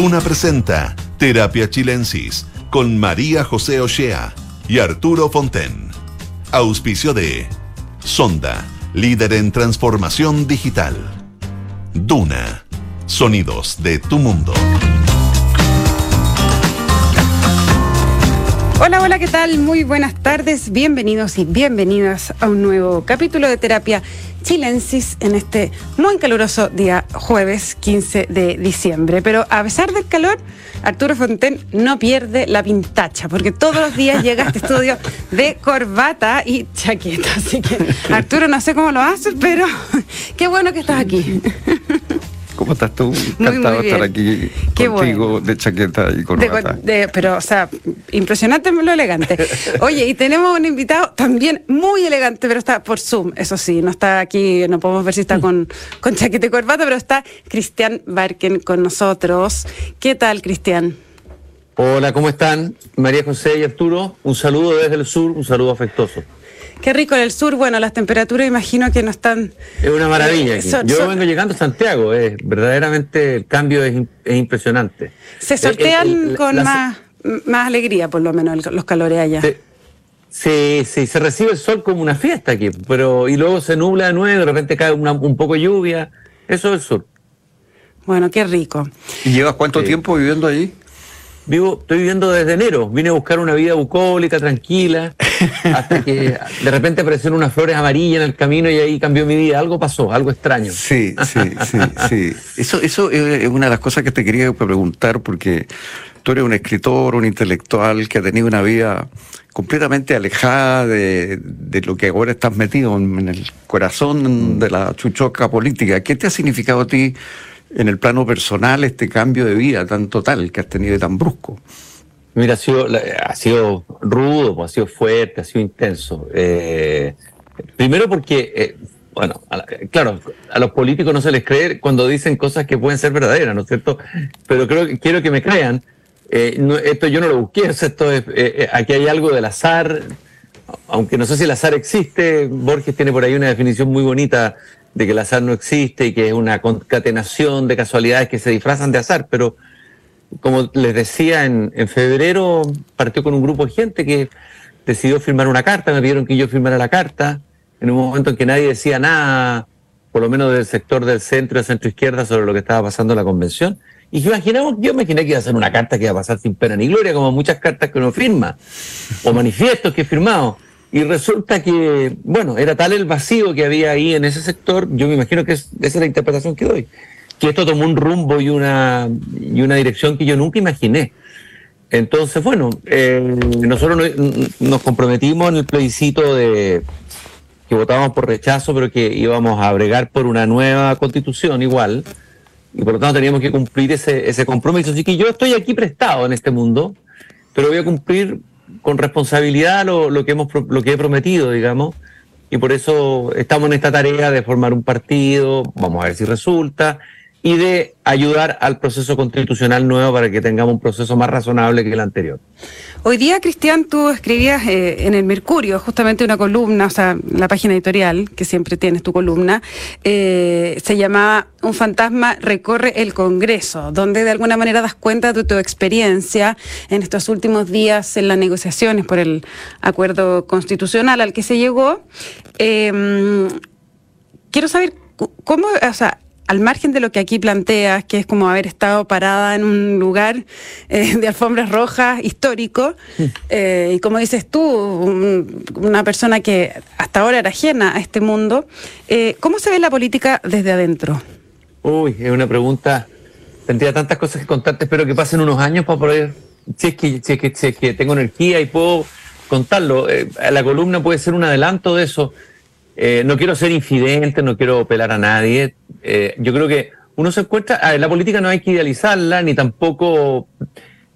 Duna presenta Terapia Chilensis con María José Ochea y Arturo Fonten. Auspicio de Sonda, líder en transformación digital. Duna, sonidos de tu mundo. Hola, hola, ¿qué tal? Muy buenas tardes, bienvenidos y bienvenidas a un nuevo capítulo de terapia chilensis en este muy caluroso día jueves 15 de diciembre. Pero a pesar del calor, Arturo Fonten no pierde la pintacha, porque todos los días llega a este estudio de corbata y chaqueta. Así que, Arturo, no sé cómo lo haces, pero qué bueno que estás aquí. ¿Cómo estás tú? Encantado de estar aquí contigo de chaqueta y corbata. pero, o sea, impresionante lo elegante. Oye, y tenemos un invitado también muy elegante, pero está por Zoom, eso sí, no está aquí, no podemos ver si está con, con chaqueta y corbata, pero está Cristian Barken con nosotros. ¿Qué tal, Cristian? Hola, ¿cómo están? María José y Arturo, un saludo desde el sur, un saludo afectuoso. Qué rico en el sur. Bueno, las temperaturas imagino que no están. Es una maravilla. Eh, Yo vengo llegando a Santiago. Es, verdaderamente el cambio es, impresionante. Se eh, sortean con más, más alegría, por lo menos, los calores allá. Sí, sí, se recibe el sol como una fiesta aquí, pero y luego se nubla de nuevo, de repente cae un poco de lluvia. Eso es el sur. Bueno, qué rico. ¿Y llevas cuánto tiempo viviendo allí? Vivo, estoy viviendo desde enero. Vine a buscar una vida bucólica, tranquila, hasta que de repente aparecieron unas flores amarillas en el camino y ahí cambió mi vida. Algo pasó, algo extraño. Sí, sí, sí, sí. Eso, eso es una de las cosas que te quería preguntar porque tú eres un escritor, un intelectual que ha tenido una vida completamente alejada de, de lo que ahora estás metido en, en el corazón de la chuchoca política. ¿Qué te ha significado a ti en el plano personal este cambio de vida tan total que has tenido y tan brusco? Mira, ha sido, ha sido rudo, pues, ha sido fuerte, ha sido intenso. Eh, primero porque, eh, bueno, claro, a los políticos no se les cree cuando dicen cosas que pueden ser verdaderas, ¿no es cierto? Pero creo que quiero que me crean. Eh, esto yo no lo busqué, esto es, aquí hay algo del azar, aunque no sé si el azar existe, Borges tiene por ahí una definición muy bonita de que el azar no existe y que es una concatenación de casualidades que se disfrazan de azar, pero como les decía, en, febrero partió con un grupo de gente que decidió firmar una carta, me pidieron que yo firmara la carta, en un momento en que nadie decía nada, por lo menos del sector del centro y centro izquierda, sobre lo que estaba pasando en la convención. Y imaginamos, yo imaginé que iba a ser una carta que iba a pasar sin pena ni gloria, como muchas cartas que uno firma, o manifiestos que he firmado. Y resulta que, bueno, era tal el vacío que había ahí en ese sector, yo me imagino que es, esa es la interpretación que doy, que esto tomó un rumbo y una, y una dirección que yo nunca imaginé. Entonces, bueno, eh, nosotros nos comprometimos en el plebiscito de que votábamos por rechazo, pero que íbamos a bregar por una nueva constitución igual, y por lo tanto teníamos que cumplir ese, ese compromiso. Así que yo estoy aquí prestado en este mundo, pero voy a cumplir con responsabilidad lo, lo, que hemos, lo que he prometido, digamos, y por eso estamos en esta tarea de formar un partido, vamos a ver si resulta, y de ayudar al proceso constitucional nuevo para que tengamos un proceso más razonable que el anterior. Hoy día, Cristian, tú escribías eh, en el Mercurio justamente una columna, o sea, la página editorial, que siempre tienes tu columna, eh, se llamaba Un fantasma recorre el Congreso, donde de alguna manera das cuenta de tu experiencia en estos últimos días en las negociaciones por el acuerdo constitucional al que se llegó. Eh, quiero saber cómo, o sea, al margen de lo que aquí planteas, que es como haber estado parada en un lugar eh, de alfombras rojas histórico, eh, y como dices tú, una persona que hasta ahora era ajena a este mundo, eh, ¿cómo se ve la política desde adentro? Uy, es una pregunta, tendría tantas cosas que contarte, espero que pasen unos años para poder, si es que, si es que, si es que tengo energía y puedo contarlo, la columna puede ser un adelanto de eso. Eh, no quiero ser infidente, no quiero pelar a nadie. Eh, yo creo que uno se encuentra, la política no hay que idealizarla ni tampoco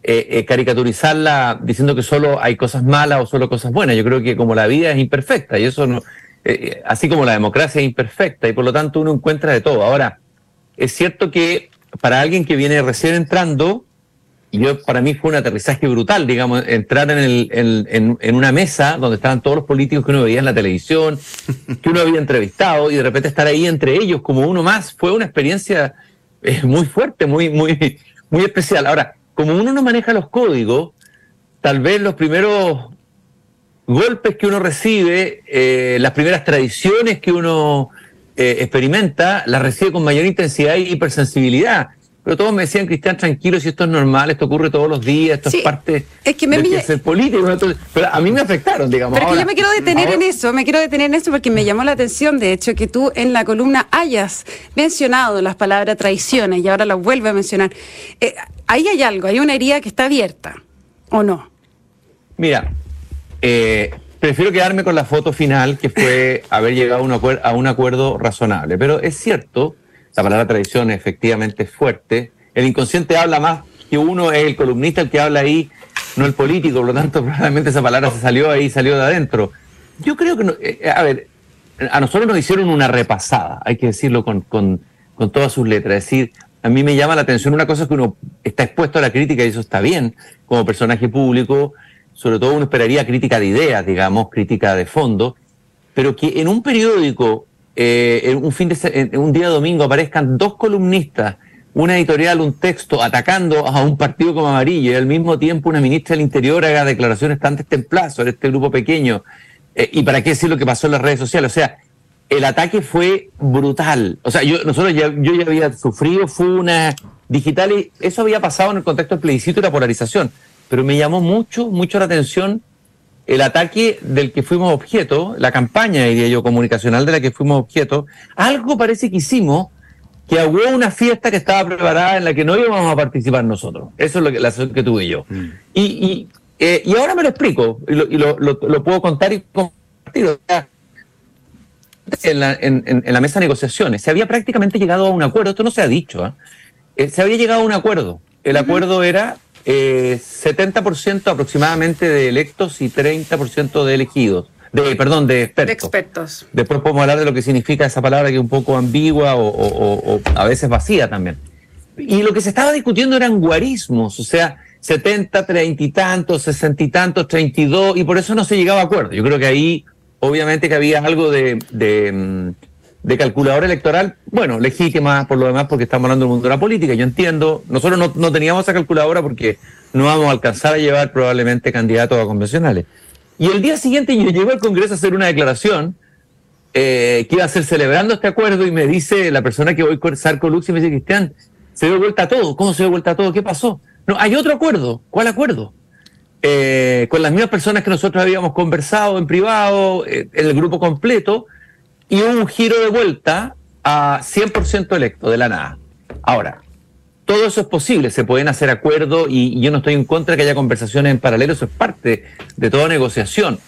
eh, caricaturizarla diciendo que solo hay cosas malas o solo cosas buenas. Yo creo que como la vida es imperfecta y eso no, así como la democracia es imperfecta y por lo tanto uno encuentra de todo. Ahora, es cierto que para alguien que viene recién entrando, y yo, para mí fue un aterrizaje brutal, digamos, entrar en, el, en, en, una mesa donde estaban todos los políticos que uno veía en la televisión, que uno había entrevistado, y de repente estar ahí entre ellos como uno más, fue una experiencia es muy fuerte, muy, muy, muy especial. Ahora, como uno no maneja los códigos, tal vez los primeros golpes que uno recibe, eh, las primeras tradiciones que uno eh, experimenta, las recibe con mayor intensidad y hipersensibilidad. Pero todos me decían, Cristian, tranquilo, si esto es normal, esto ocurre todos los días, esto es parte es que me de ser político. pero a mí me afectaron, digamos. Pero que yo me quiero detener en eso, me quiero detener en eso porque me llamó la atención, de hecho, que tú en la columna hayas mencionado las palabras traiciones y ahora las vuelve a mencionar. Eh, ahí hay algo, hay una herida que está abierta, ¿o no? Mira, eh, prefiero quedarme con la foto final, que fue haber llegado a un, acuerdo, a un acuerdo razonable. Pero es cierto, la palabra tradición efectivamente fuerte. El inconsciente habla más que uno, es el columnista el que habla ahí, no el político, por lo tanto, probablemente esa palabra se salió ahí, salió de adentro. Yo creo que, eh, a ver, a nosotros nos hicieron una repasada, hay que decirlo con, con, con todas sus letras. Es decir, a mí me llama la atención una cosa es que uno está expuesto a la crítica y eso está bien como personaje público sobre todo uno esperaría crítica de ideas, digamos, crítica de fondo, pero que en un periódico, eh, un fin de un día domingo aparezcan dos columnistas, una editorial, un texto atacando a un partido como amarillo y al mismo tiempo una ministra del Interior haga declaraciones tan destempladas sobre este grupo pequeño. Eh, y para qué decir lo que pasó en las redes sociales. O sea, el ataque fue brutal. O sea, yo, nosotros ya, yo ya había sufrido fue una digital y eso había pasado en el contexto del plebiscito y la polarización pero me llamó mucho, mucho la atención el ataque del que fuimos objeto, la campaña, diría yo, comunicacional de la que fuimos objeto. Algo parece que hicimos que hubo una fiesta que estaba preparada en la que no íbamos a participar nosotros. Eso es lo que, la que tuve yo. Mm. Y, y, eh, y, ahora me lo explico y, lo, y lo, lo, puedo contar y compartir. En la, en, en la, mesa de negociaciones se había prácticamente llegado a un acuerdo, esto no se ha dicho, ¿eh? Eh, se había llegado a un acuerdo. El acuerdo era eh, 70% aproximadamente de electos y 30% de elegidos. De, perdón, de expertos. de expertos. Después podemos hablar de lo que significa esa palabra que es un poco ambigua o, a veces vacía también. Y lo que se estaba discutiendo eran guarismos, o sea, 70, 30 y tantos, 60 y tantos, 32, y por eso no se llegaba a acuerdo. Yo creo que ahí, obviamente, que había algo de, de mm, de calculadora electoral, bueno, legítima por lo demás porque estamos hablando del mundo de la política, yo entiendo, nosotros no, no teníamos esa calculadora porque no vamos a alcanzar a llevar probablemente candidatos a convencionales. Y el día siguiente yo llego al Congreso a hacer una declaración eh, que iba a ser celebrando este acuerdo y me dice la persona que voy a Sarco Lux y me dice, Cristian, se dio vuelta a todo, ¿cómo se dio vuelta todo? ¿Qué pasó? No, hay otro acuerdo, ¿cuál acuerdo? Eh, con las mismas personas que nosotros habíamos conversado en privado, eh, en el grupo completo, y un giro de vuelta a 100% electo de la nada. Ahora, todo eso es posible, se pueden hacer acuerdos y, yo no estoy en contra de que haya conversaciones en paralelo, eso es parte de toda negociación.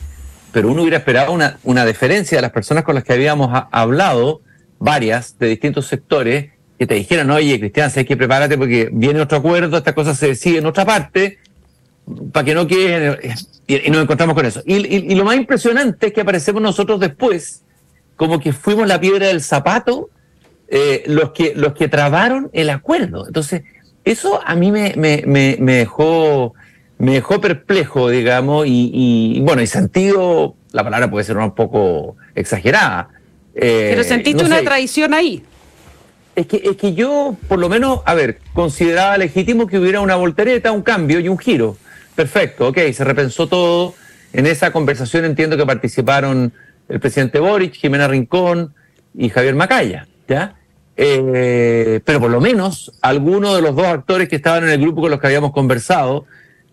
Pero uno hubiera esperado una, una deferencia de las personas con las que habíamos hablado, varias, de distintos sectores, que te dijeran, oye, Cristian, sé que prepárate porque viene otro acuerdo, esta cosa se decide en otra parte, para que no quede... Y, nos encontramos con eso. y lo más impresionante es que aparecemos nosotros después como que fuimos la piedra del zapato eh, los, que, los que trabaron el acuerdo. Entonces, eso a mí me, me, me, dejó me dejó perplejo, digamos, y, bueno, y sentido, la palabra puede ser un poco exagerada. Eh, Pero sentiste una traición ahí. Es que, es que yo, por lo menos, a ver, consideraba legítimo que hubiera una voltereta, un cambio y un giro. Perfecto, ok, se repensó todo. En esa conversación entiendo que participaron el presidente Boric, Jimena Rincón y Javier Macaya, ¿ya? Eh, pero por lo menos algunos de los dos actores que estaban en el grupo con los que habíamos conversado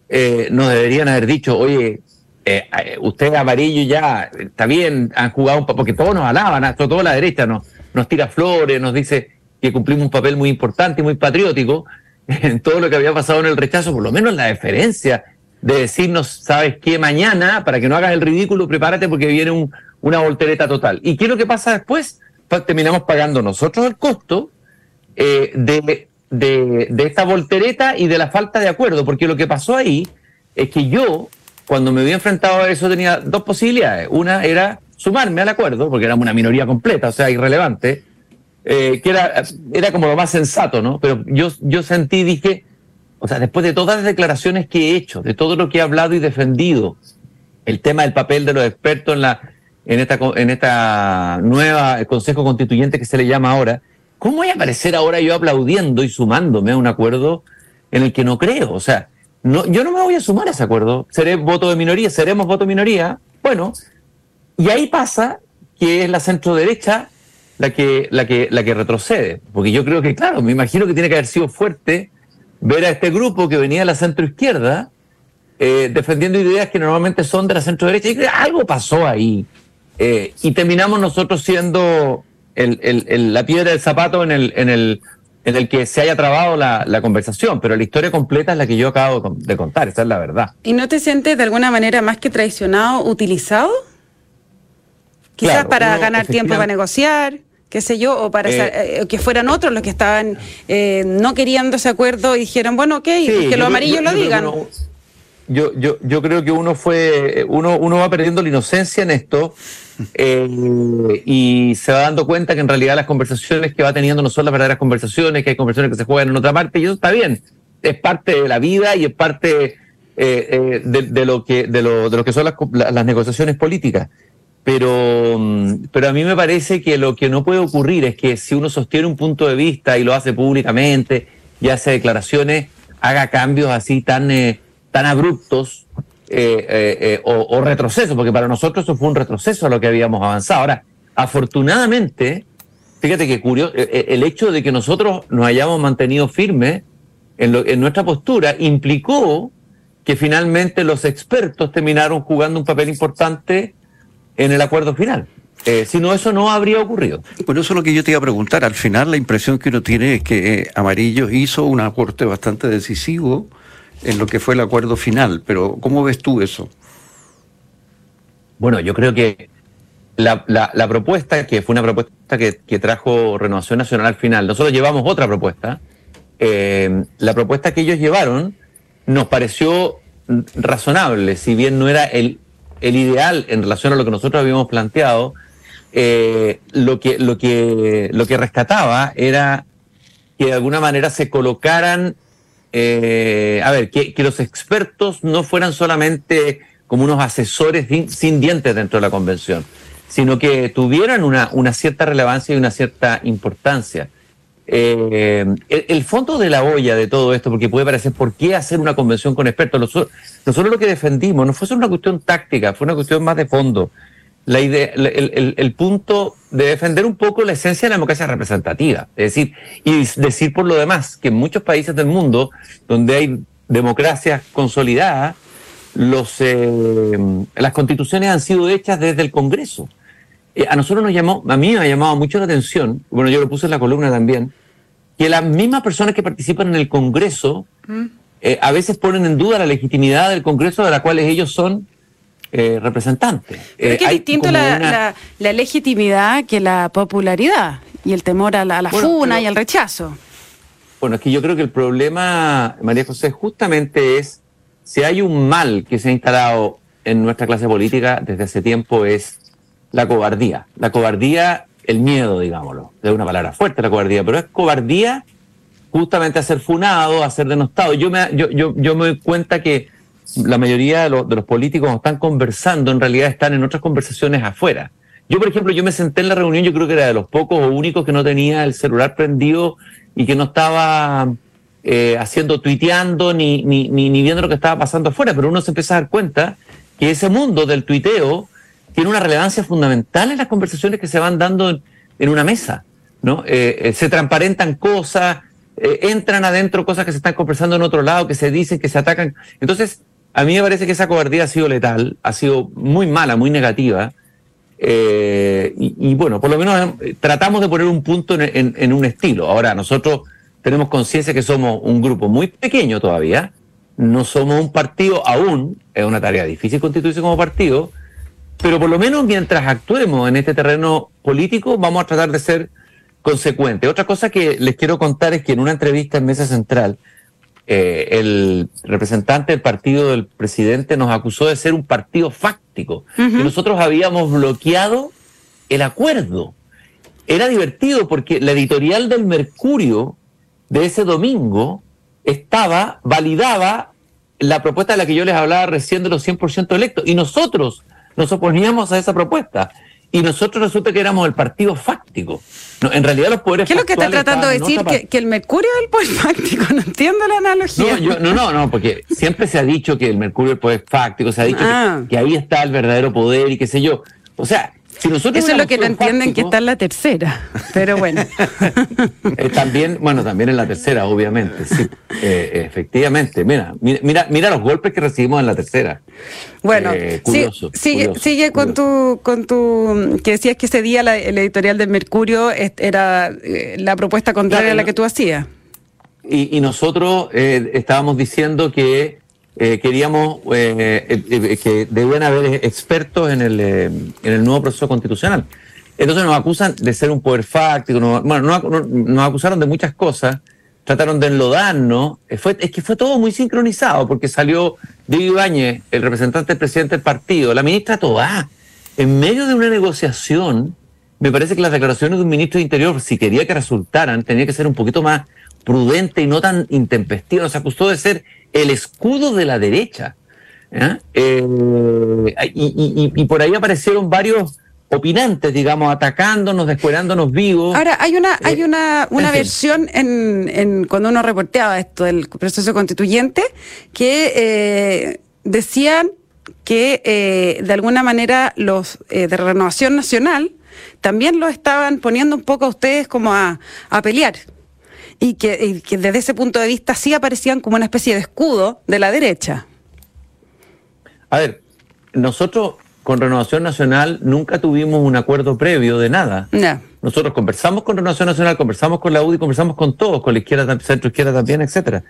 eh, nos deberían haber dicho, oye, eh, usted amarillo ya, está bien, han jugado un papel, porque todos nos alaban, sobre todo la derecha nos, nos tira flores, nos dice que cumplimos un papel muy importante y muy patriótico en todo lo que había pasado en el rechazo, por lo menos la deferencia de decirnos, sabes qué, mañana, para que no hagas el ridículo, prepárate porque viene un, una voltereta total. ¿Y qué es lo que pasa después? terminamos pagando nosotros el costo eh, de, de, esta voltereta y de la falta de acuerdo, porque lo que pasó ahí es que yo, cuando me había enfrentado a eso, tenía dos posibilidades. Una era sumarme al acuerdo, porque éramos una minoría completa, o sea, irrelevante, eh, que era, era como lo más sensato, ¿no? Pero yo, yo sentí, dije, o sea, después de todas las declaraciones que he hecho, de todo lo que he hablado y defendido, el tema del papel de los expertos en la en esta, en esta nueva Consejo Constituyente que se le llama ahora, ¿cómo voy a aparecer ahora yo aplaudiendo y sumándome a un acuerdo en el que no creo? O sea, no, yo no me voy a sumar a ese acuerdo. Seré voto de minoría, seremos voto minoría. Bueno, y ahí pasa que es la centro derecha la que, la que, la que retrocede. Porque yo creo que, claro, me imagino que tiene que haber sido fuerte ver a este grupo que venía de la centro izquierda eh, defendiendo ideas que normalmente son de la centro derecha. Y algo pasó ahí. Eh, y terminamos nosotros siendo la piedra del zapato en el, en el en el que se haya trabado la, conversación, pero la historia completa es la que yo acabo de contar, esa es la verdad. ¿Y no te sientes de alguna manera más que traicionado, utilizado? Quizás para ganar tiempo para negociar, qué sé yo, o para eh, eh, que fueran otros los que estaban eh, no queriendo ese acuerdo y dijeron, bueno, ok, que los amarillos lo digan. Yo, yo, yo creo que uno fue, uno, uno va perdiendo la inocencia en esto eh, y se va dando cuenta que en realidad las conversaciones que va teniendo no son las verdaderas conversaciones, que hay conversaciones que se juegan en otra parte, y eso está bien. Es parte de la vida y es parte eh, eh, de, lo que, de, lo, de lo que son las, las negociaciones políticas. Pero, mm, pero a mí me parece que lo que no puede ocurrir es que si uno sostiene un punto de vista y lo hace públicamente y hace declaraciones, haga cambios así tan, tan abruptos eh, eh, eh, o, retroceso, porque para nosotros eso fue un retroceso a lo que habíamos avanzado. Ahora, afortunadamente, fíjate que curioso, el hecho de que nosotros nos hayamos mantenido firmes en, nuestra postura implicó que finalmente los expertos terminaron jugando un papel importante en el acuerdo final. si no, eso no habría ocurrido. Bueno, eso es lo que yo te iba a preguntar. Al final, la impresión que uno tiene es que Amarillo hizo un aporte bastante decisivo en lo que fue el acuerdo final, pero ¿cómo ves tú eso? Bueno, yo creo que la, propuesta, que fue una propuesta que, trajo Renovación Nacional al final, nosotros llevamos otra propuesta, eh, la propuesta que ellos llevaron nos pareció razonable, si bien no era el, el ideal en relación a lo que nosotros habíamos planteado, eh, lo, que, lo, que, lo que rescataba era que de alguna manera se colocaran eh, a ver, que, los expertos no fueran solamente como unos asesores sin, dientes dentro de la convención, sino que tuvieran una, cierta relevancia y una cierta importancia. Eh, el, fondo de la olla de todo esto, porque puede parecer, ¿por qué hacer una convención con expertos? Nosotros, nosotros lo que defendimos no fue solo una cuestión táctica, fue una cuestión más de fondo la idea, el, el, punto de defender un poco la esencia de la democracia representativa. Es decir, y decir por lo demás que en muchos países del mundo donde hay democracias consolidadas, los, eh, las constituciones han sido hechas desde el Congreso. Eh, a nosotros nos llamó, a mí me ha llamado mucho la atención, bueno, yo lo puse en la columna también, que las mismas personas que participan en el Congreso mm. eh, a veces ponen en duda la legitimidad del Congreso de la cual ellos son eh, representante. Pero es eh, distinto la, legitimidad que la popularidad y el temor a la, funa y al rechazo. Bueno, es que yo creo que el problema, María José, justamente es si hay un mal que se ha instalado en nuestra clase política desde hace tiempo es la cobardía. La cobardía, el miedo, digámoslo. Es una palabra fuerte la cobardía, pero es cobardía justamente a ser funado, a ser denostado. Yo me, yo, yo, yo me doy cuenta que la mayoría de, los políticos están conversando, en realidad están en otras conversaciones afuera. Yo, por ejemplo, yo me senté en la reunión, yo creo que era de los pocos o únicos que no tenía el celular prendido y que no estaba eh, haciendo, tuiteando ni, ni, ni, viendo lo que estaba pasando afuera, pero uno se empieza a dar cuenta que ese mundo del tuiteo tiene una relevancia fundamental en las conversaciones que se van dando en, una mesa, ¿no? Eh, eh, se transparentan cosas, entran adentro cosas que se están conversando en otro lado, que se dicen, que se atacan. Entonces, a mí me parece que esa cobardía ha sido letal, ha sido muy mala, muy negativa. Eh, y, bueno, por lo menos eh, tratamos de poner un punto en, un estilo. Ahora, nosotros tenemos conciencia que somos un grupo muy pequeño todavía, no somos un partido aún, es una tarea difícil constituirse como partido, pero por lo menos mientras actuemos en este terreno político, vamos a tratar de ser consecuentes. Otra cosa que les quiero contar es que en una entrevista en Mesa Central, eh, el representante del partido del presidente nos acusó de ser un partido fáctico, que nosotros habíamos bloqueado el acuerdo. Era divertido porque la editorial del Mercurio de ese domingo estaba, validaba la propuesta de la que yo les hablaba recién de los 100% electos, y nosotros nos oponíamos a esa propuesta. Y nosotros resulta que éramos el partido fáctico. No, en realidad los poderes ¿Qué es lo que está tratando de decir? Que, el Mercurio es el poder fáctico, no entiendo la analogía. No, no, no, porque siempre se ha dicho que el Mercurio es el poder fáctico, se ha dicho que, ah. que, ahí está el verdadero poder y qué sé yo. O sea, eso es lo que no entienden que está en la tercera, pero bueno. Eh, también, bueno, también en la tercera, obviamente, sí. Eh, efectivamente, mira, mira, mira los golpes que recibimos en la tercera. Bueno, eh, sigue, sigue con tu, con tu, que decías que ese día la, el editorial del Mercurio era la propuesta contraria a la que tú hacías. Y, y nosotros estábamos diciendo que eh, queríamos eh, eh, que debían haber expertos en el, en el nuevo proceso constitucional. Entonces nos acusan de ser un poder fáctico, bueno, nos, acusaron de muchas cosas, trataron de enlodarnos. Fue, es que fue todo muy sincronizado, porque salió Diego Ibáñez, el representante del presidente del partido, la ministra Tobá, en medio de una negociación. Me parece que las declaraciones de un ministro de Interior, si quería que resultaran, tenía que ser un poquito más prudente y no tan intempestivo. Nos acusó de ser el escudo de la derecha. Eh, y, por ahí aparecieron varios opinantes, digamos, atacándonos, descuerándonos vivos. Ahora, hay una, hay eh, una, una versión en, en, cuando uno reporteaba esto del proceso constituyente que eh, decían que de alguna manera los de Renovación Nacional también lo estaban poniendo un poco a ustedes como a, a pelear y que, desde ese punto de vista sí aparecían como una especie de escudo de la derecha. A ver, nosotros con Renovación Nacional nunca tuvimos un acuerdo previo de nada. Nosotros conversamos con Renovación Nacional, conversamos con la UDI, conversamos con todos, con la izquierda, centro izquierda también, etcétera.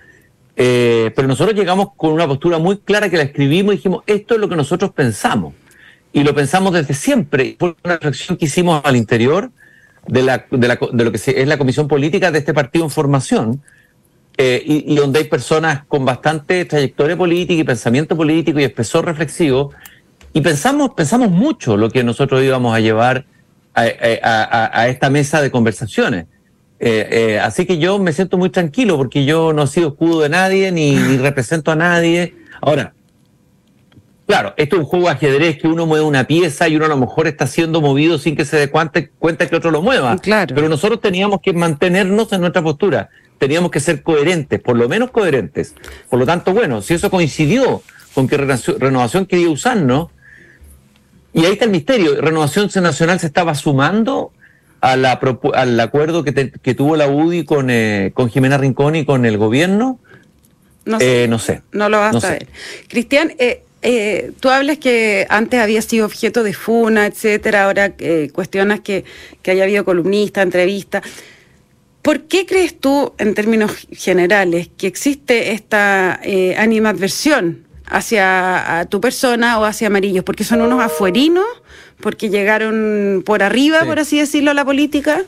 Eh, pero nosotros llegamos con una postura muy clara que la escribimos y dijimos, esto es lo que nosotros pensamos. Y lo pensamos desde siempre. Fue una reflexión que hicimos al interior de, la, de, la, de lo que es la comisión política de este partido en formación, eh, y, donde hay personas con bastante trayectoria política y pensamiento político y espesor reflexivo, y pensamos, pensamos mucho lo que nosotros íbamos a llevar a, a, a esta mesa de conversaciones. Eh, eh, así que yo me siento muy tranquilo porque yo no he sido escudo de nadie ni, ni represento a nadie. Ahora, Claro, esto es un juego de ajedrez que uno mueve una pieza y uno a lo mejor está siendo movido sin que se dé cuenta, que otro lo mueva. Claro. Pero nosotros teníamos que mantenernos en nuestra postura, teníamos que ser coherentes, por lo menos coherentes. Por lo tanto, bueno, si eso coincidió con que Renovación quería usarnos, y ahí está el misterio, Renovación Nacional se estaba sumando al acuerdo que, tuvo la UDI con, eh, con Jimena Rincón y con el gobierno. No sé. Eh, no, sé. no lo vas a saber. Cristian, eh, eh, tú hablas que antes había sido objeto de funa, etcétera, ahora eh, cuestionas que, haya habido columnista, entrevista. ¿Por qué crees tú, en términos generales, que existe esta eh, animadversión hacia tu persona o hacia Amarillos? ¿Porque son unos afuerinos? ¿Porque llegaron por arriba, por así decirlo, a la política?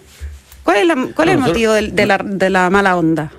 ¿Cuál es, cuál es el motivo de, la, de la mala onda?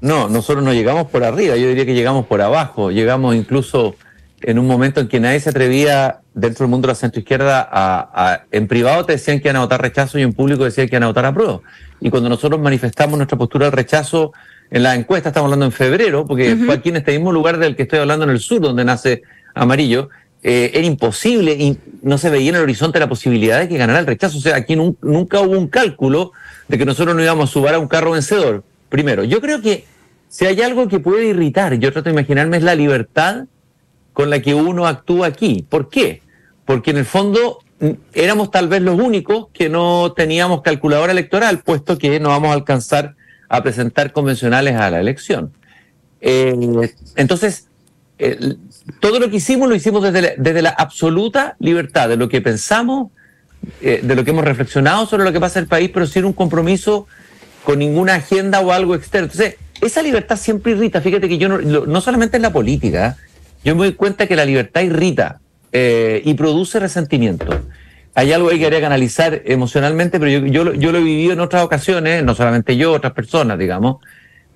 No, nosotros no llegamos por arriba, yo diría que llegamos por abajo, llegamos incluso en un momento en que nadie se atrevía dentro del mundo de la centroizquierda a, a, en privado te decían que iban a votar rechazo y en público decían que iban a votar apruebo. Y cuando nosotros manifestamos nuestra postura del rechazo en la encuesta, estamos hablando en febrero, porque fue aquí en este mismo lugar del que estoy hablando en el sur, donde nace Amarillo, eh, era imposible y no se veía en el horizonte la posibilidad de que ganara el rechazo. O sea, aquí nunca hubo un cálculo de que nosotros no íbamos a subir a un carro vencedor. Primero, yo creo que si hay algo que puede irritar, yo trato de imaginarme, es la libertad con la que uno actúa aquí. ¿Por qué? Porque en el fondo mm, éramos tal vez los únicos que no teníamos calculadora electoral, puesto que no vamos a alcanzar a presentar convencionales a la elección. Eh, entonces, todo lo que hicimos lo hicimos desde la, desde la absoluta libertad de lo que pensamos, eh, de lo que hemos reflexionado sobre lo que pasa en el país, pero sin un compromiso con ninguna agenda o algo externo. Entonces, esa libertad siempre irrita. Fíjate que yo no, no solamente en la política, yo me doy cuenta que la libertad irrita eh, y produce resentimiento. Hay algo ahí que habría que analizar emocionalmente, pero yo, yo, yo, lo he vivido en otras ocasiones, no solamente yo, otras personas, digamos,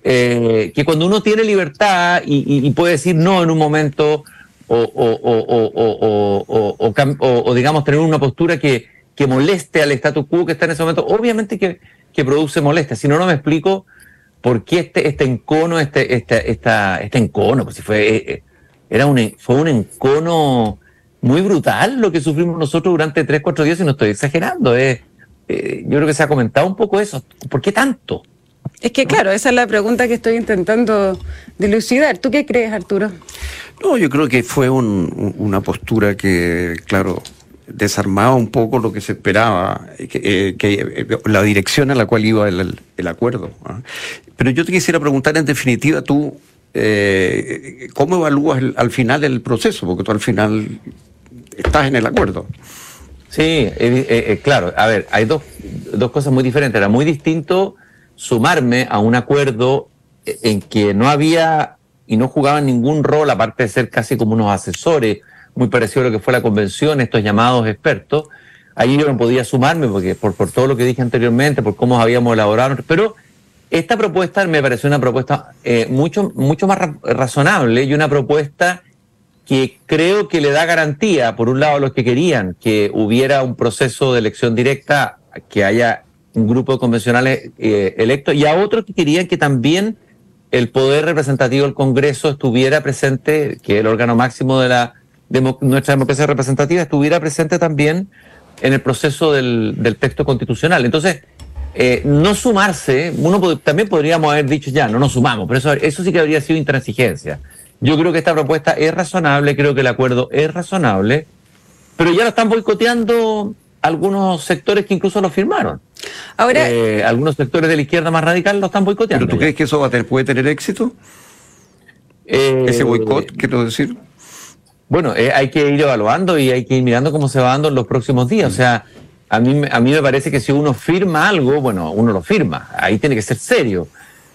eh, que cuando uno tiene libertad y, puede decir no en un momento o, o, digamos, tener una postura que, que moleste al status quo que está en ese momento, obviamente que, que produce molestia. Si no, no me explico por qué este, este encono, este, este, esta, este encono, pues si fue... Eh, era un, fue un encono muy brutal lo que sufrimos nosotros durante tres, cuatro días y no estoy exagerando. Eh, eh, yo creo que se ha comentado un poco eso. ¿Por qué tanto? Es que claro, esa es la pregunta que estoy intentando dilucidar. ¿Tú qué crees, Arturo? No, yo creo que fue una postura que, claro, desarmaba un poco lo que se esperaba, que, eh, la dirección a la cual iba el, acuerdo. ¿ah? Pero yo te quisiera preguntar, en definitiva, tú, eh, ¿cómo evalúas al final el proceso? Porque tú al final estás en el acuerdo. Sí, eh, claro. A ver, hay dos, dos cosas muy diferentes. Era muy distinto sumarme a un acuerdo en que no había y no jugaban ningún rol, aparte de ser casi como unos asesores, muy parecido a lo que fue la convención, estos llamados expertos. Ahí yo no podía sumarme porque por, por todo lo que dije anteriormente, por cómo habíamos elaborado, pero esta propuesta me pareció una propuesta eh, mucho, mucho más razonable y una propuesta que creo que le da garantía, por un lado, a los que querían que hubiera un proceso de elección directa, que haya un grupo de convencionales eh, electos, y a otros que querían que también el poder representativo del Congreso estuviera presente, que el órgano máximo de la nuestra democracia representativa, estuviera presente también en el proceso del, texto constitucional. Entonces, eh, no sumarse, uno también podríamos haber dicho ya, no nos sumamos, pero eso, eso sí que habría sido intransigencia. Yo creo que esta propuesta es razonable, creo que el acuerdo es razonable, pero ya lo están boicoteando algunos sectores que incluso lo firmaron. Ahora, eh, algunos sectores de la izquierda más radical lo están boicoteando. ¿Pero tú crees que eso va a tener, puede tener éxito? Eh, ¿Ese boicot, quiero decir? Bueno, eh, hay que ir evaluando y hay que ir mirando cómo se va dando en los próximos días. O sea, a mí, a mí me parece que si uno firma algo, bueno, uno lo firma. Ahí tiene que ser serio.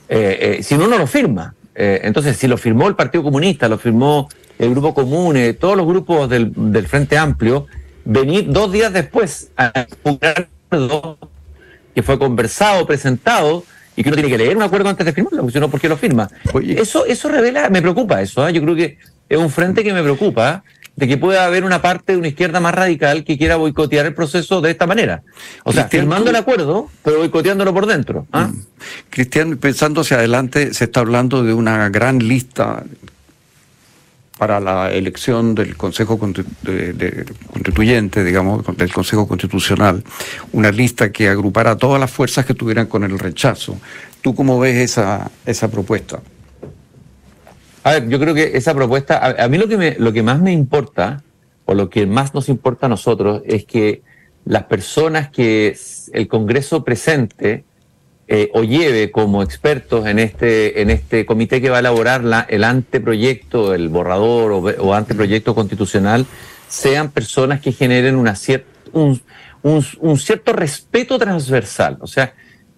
si uno no lo firma. entonces, si lo firmó el Partido Comunista, lo firmó el Grupo Común, todos los grupos del, del Frente Amplio, venir dos días después a un acuerdo que fue conversado, presentado, y que uno tiene que leer un acuerdo antes de firmarlo, porque si no, ¿por qué lo firma? Eso, eso revela, me preocupa eso, ¿eh? yo creo que es un frente que me preocupa, de que pueda haber una parte de una izquierda más radical que quiera boicotear el proceso de esta manera. O sea, firmando el acuerdo, pero boicoteándolo por dentro. ¿ah? Mm. Cristian, pensando hacia adelante, se está hablando de una gran lista para la elección del Consejo Constituyente, digamos, del Consejo Constitucional, una lista que agrupara todas las fuerzas que tuvieran con el rechazo. ¿Tú cómo ves esa, esa propuesta? A ver, yo creo que esa propuesta, a, mí lo que, me, lo que más me importa, o lo que más nos importa a nosotros, es que las personas que el Congreso presente eh, o lleve como expertos en este, en este comité que va a elaborar la, el anteproyecto, el borrador o, anteproyecto constitucional, sean personas que generen una un, un, cierto respeto transversal. O sea,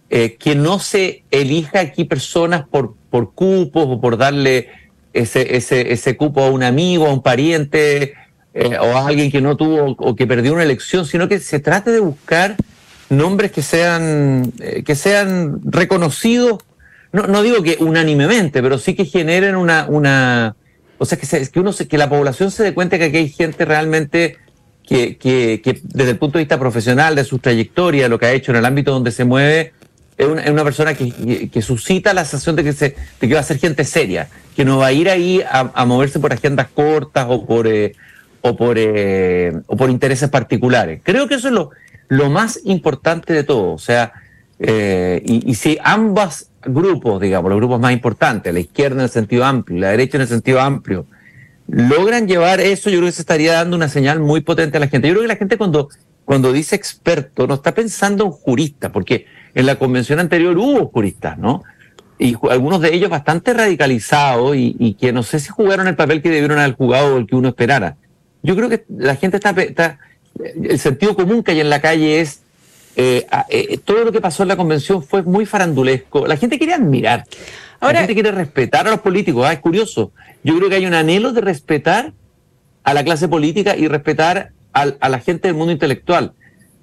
eh, que no se elija aquí personas por, por cupos o por darle ese, ese, ese cupo a un amigo, a un pariente eh, o a alguien que no tuvo o que perdió una elección, sino que se trate de buscar nombres que sean, eh, que sean reconocidos, no, no, digo que unánimemente, pero sí que generen una, una o sea, que, que, uno que la población se dé cuenta que aquí hay gente realmente que, que, que, desde el punto de vista profesional, de su trayectoria, lo que ha hecho en el ámbito donde se mueve, es una, es una persona que, que, suscita la sensación de que, se, de que va a ser gente seria, que no va a ir ahí a, moverse por agendas cortas o por, eh, o, por, eh, o por intereses particulares. Creo que eso es lo, lo más importante de todo. O sea, eh, y, si ambos grupos, digamos, los grupos más importantes, la izquierda en el sentido amplio la derecha en el sentido amplio, logran llevar eso, yo creo que se estaría dando una señal muy potente a la gente. Yo creo que la gente cuando, cuando dice experto no está pensando en juristas, porque en la convención anterior hubo juristas, ¿no? Y algunos de ellos bastante radicalizados y, y que no sé si jugaron el papel que debieron haber jugado o el que uno esperara. Yo creo que la gente está, está el sentido común que hay en la calle es eh, eh, todo lo que pasó en la convención fue muy farandulesco. La gente quiere admirar. la gente quiere respetar a los políticos. Ah, es curioso. Yo creo que hay un anhelo de respetar a la clase política y respetar a, la gente del mundo intelectual.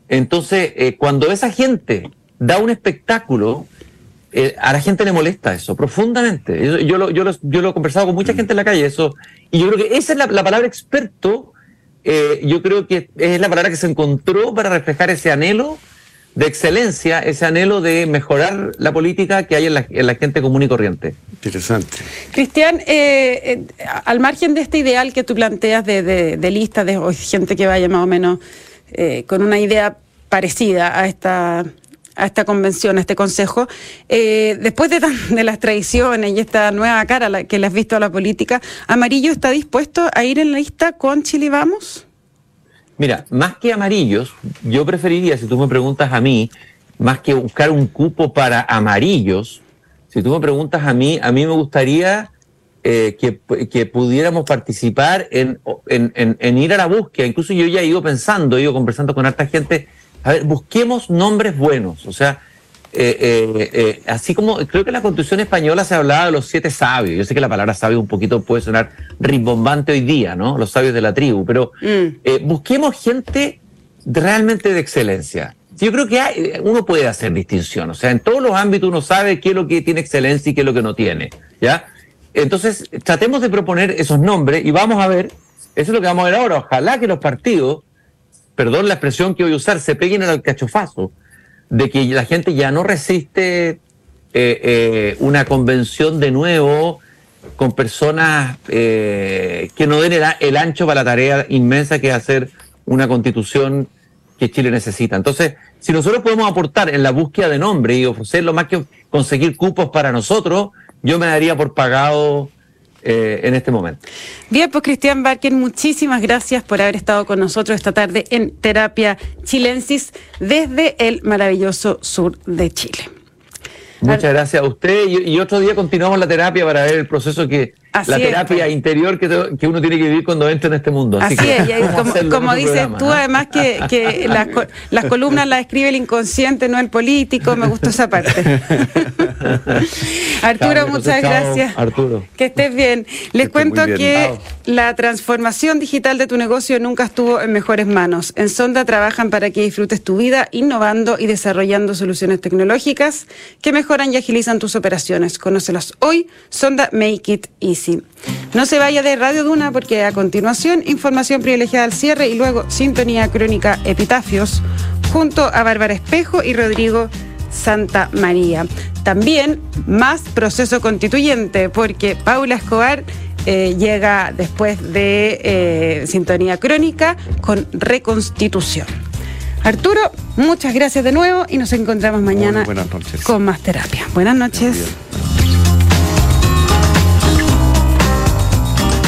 Entonces, eh, cuando esa gente da un espectáculo, a la gente le molesta eso profundamente. Yo, lo, yo, lo, he conversado con mucha mm. gente en la calle, eso. Y yo creo que esa es la, la palabra experto eh, yo creo que es la palabra que se encontró para reflejar ese anhelo de excelencia, ese anhelo de mejorar la política que hay en la, gente común y corriente. Interesante. Cristian, eh, eh, al margen de este ideal que tú planteas de, de, lista de gente que vaya más o menos eh, con una idea parecida a esta a esta convención, a este consejo, después de, las tradiciones y esta nueva cara que le has visto a la política, ¿Amarillo está dispuesto a ir en la lista con Chile Vamos? Mira, más que amarillos, yo preferiría, si tú me preguntas a mí, más que buscar un cupo para amarillos, si tú me preguntas a mí, a mí me gustaría eh, que, pudiéramos participar en, en, ir a la búsqueda. Incluso yo ya he ido pensando, he ido conversando con harta gente. A ver, busquemos nombres buenos. O sea, eh, eh, eh, así como creo que en la Constitución española se hablaba de los siete sabios. Yo sé que la palabra sabio un poquito puede sonar rimbombante hoy día, ¿no? Los sabios de la tribu, pero mm. busquemos gente realmente de excelencia. Yo creo que uno puede hacer distinción, o sea, en todos los ámbitos uno sabe qué es lo que tiene excelencia y qué es lo que no tiene, ¿ya? Entonces, tratemos de proponer esos nombres y vamos a ver, eso es lo que vamos a ver ahora, ojalá que los partidos, perdón la expresión que voy a usar, se peguen al cachofazo de que la gente ya no resiste eh, eh, una convención de nuevo con personas eh, que no den el, ancho para la tarea inmensa que es hacer una constitución que Chile necesita. Entonces, si nosotros podemos aportar en la búsqueda de nombre y ofrecer lo más que conseguir cupos para nosotros, yo me daría por pagado eh, en este momento. Bien, pues Cristian Barken, muchísimas gracias por haber estado con nosotros esta tarde en Terapia Chilensis desde el maravilloso sur de Chile. Muchas gracias a usted y, otro día continuamos la terapia para ver el proceso que la terapia pues. interior que, uno tiene que vivir cuando entra en este mundo. Así, es, como, dices tú, además que, las, columnas las escribe el inconsciente, no el político, me gustó esa parte. Arturo, muchas gracias. Arturo. Que estés bien. Les cuento que la transformación digital de tu negocio nunca estuvo en mejores manos. En Sonda trabajan para que disfrutes tu vida innovando y desarrollando soluciones tecnológicas que mejoran y agilizan tus operaciones. Conócelas hoy, Sonda Make It Easy. No se vaya de Radio Duna porque a continuación información privilegiada al cierre y luego sintonía crónica Epitafios junto a Bárbara Espejo y Rodrigo Santa María. También más proceso constituyente porque Paula Escobar eh, llega después de eh, Sintonía Crónica con Reconstitución. Arturo, muchas gracias de nuevo y nos encontramos mañana con más terapia. Buenas noches.